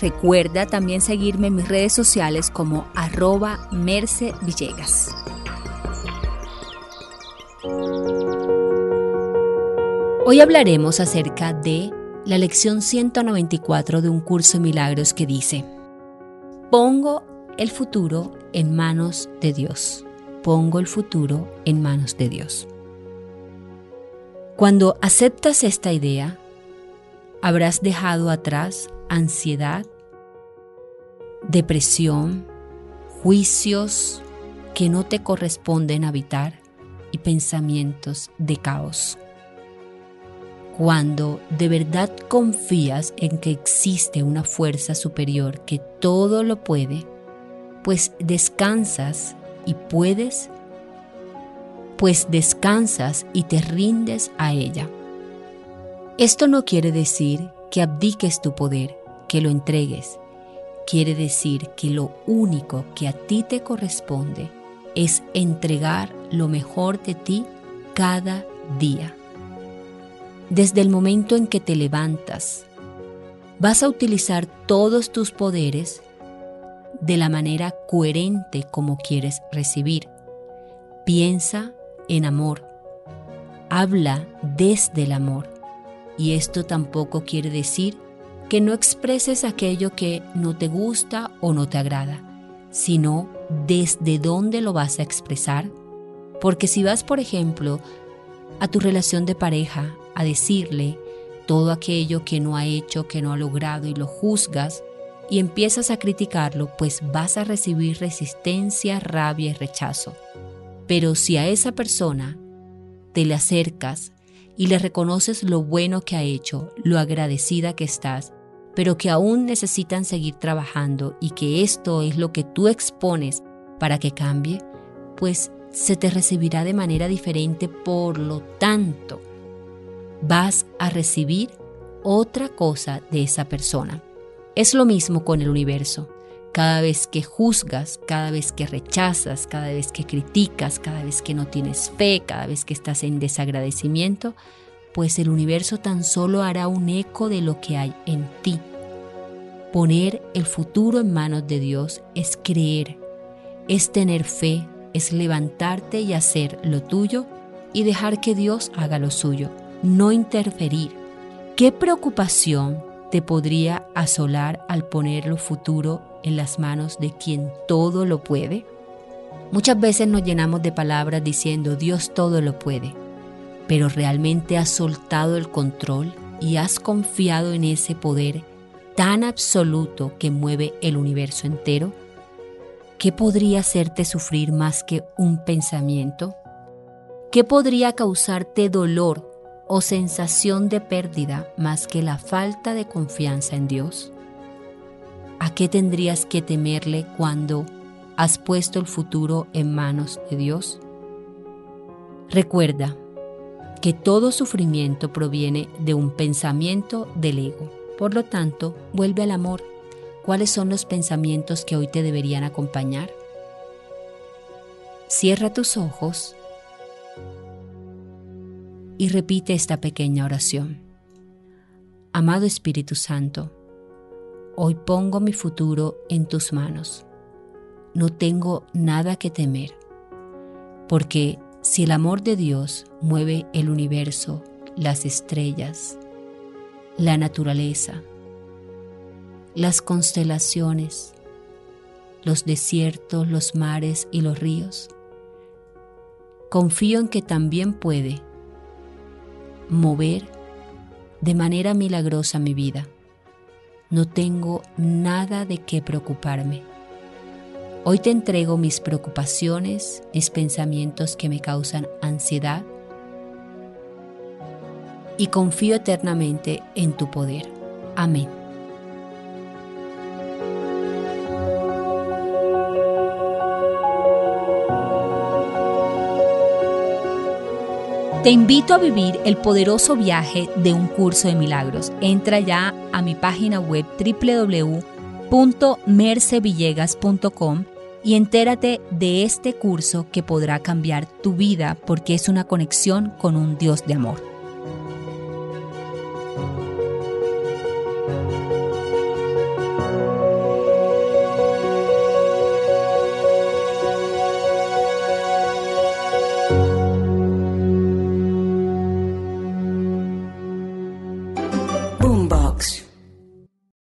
Recuerda también seguirme en mis redes sociales como arroba Merce Villegas. Hoy hablaremos acerca de la lección 194 de un curso de milagros que dice, pongo el futuro en manos de Dios. Pongo el futuro en manos de Dios. Cuando aceptas esta idea, habrás dejado atrás ansiedad, depresión, juicios que no te corresponden habitar y pensamientos de caos. Cuando de verdad confías en que existe una fuerza superior que todo lo puede, pues descansas y puedes, pues descansas y te rindes a ella. Esto no quiere decir que abdiques tu poder, que lo entregues. Quiere decir que lo único que a ti te corresponde es entregar lo mejor de ti cada día. Desde el momento en que te levantas, vas a utilizar todos tus poderes de la manera coherente como quieres recibir. Piensa en amor. Habla desde el amor. Y esto tampoco quiere decir que no expreses aquello que no te gusta o no te agrada, sino desde dónde lo vas a expresar. Porque si vas, por ejemplo, a tu relación de pareja a decirle todo aquello que no ha hecho, que no ha logrado y lo juzgas y empiezas a criticarlo, pues vas a recibir resistencia, rabia y rechazo. Pero si a esa persona te le acercas y le reconoces lo bueno que ha hecho, lo agradecida que estás, pero que aún necesitan seguir trabajando y que esto es lo que tú expones para que cambie, pues se te recibirá de manera diferente, por lo tanto, vas a recibir otra cosa de esa persona. Es lo mismo con el universo. Cada vez que juzgas, cada vez que rechazas, cada vez que criticas, cada vez que no tienes fe, cada vez que estás en desagradecimiento, pues el universo tan solo hará un eco de lo que hay en ti. Poner el futuro en manos de Dios es creer, es tener fe, es levantarte y hacer lo tuyo y dejar que Dios haga lo suyo, no interferir. ¿Qué preocupación te podría asolar al poner lo futuro en las manos de quien todo lo puede? Muchas veces nos llenamos de palabras diciendo Dios todo lo puede, pero realmente has soltado el control y has confiado en ese poder tan absoluto que mueve el universo entero. ¿Qué podría hacerte sufrir más que un pensamiento? ¿Qué podría causarte dolor o sensación de pérdida más que la falta de confianza en Dios? ¿A qué tendrías que temerle cuando has puesto el futuro en manos de Dios? Recuerda que todo sufrimiento proviene de un pensamiento del ego. Por lo tanto, vuelve al amor. cuáles son los pensamientos que hoy te deberían acompañar. Cierra tus ojos y repite esta pequeña oración. Amado Espíritu Santo, hoy pongo mi futuro en tus manos. No tengo nada que temer, porque si el amor de Dios mueve el universo, las estrellas, la naturaleza, las constelaciones, los desiertos, los mares y los ríos. Confío en que también puede mover de manera milagrosa mi vida. No tengo nada de qué preocuparme. Hoy te entrego mis preocupaciones, mis pensamientos que me causan ansiedad y confío eternamente en tu poder. Amén. Te invito a vivir el poderoso viaje de un curso de milagros. Entra ya a mi página web www.mercevillegas.com y entérate de este curso que podrá cambiar tu vida porque es una conexión con un Dios de amor.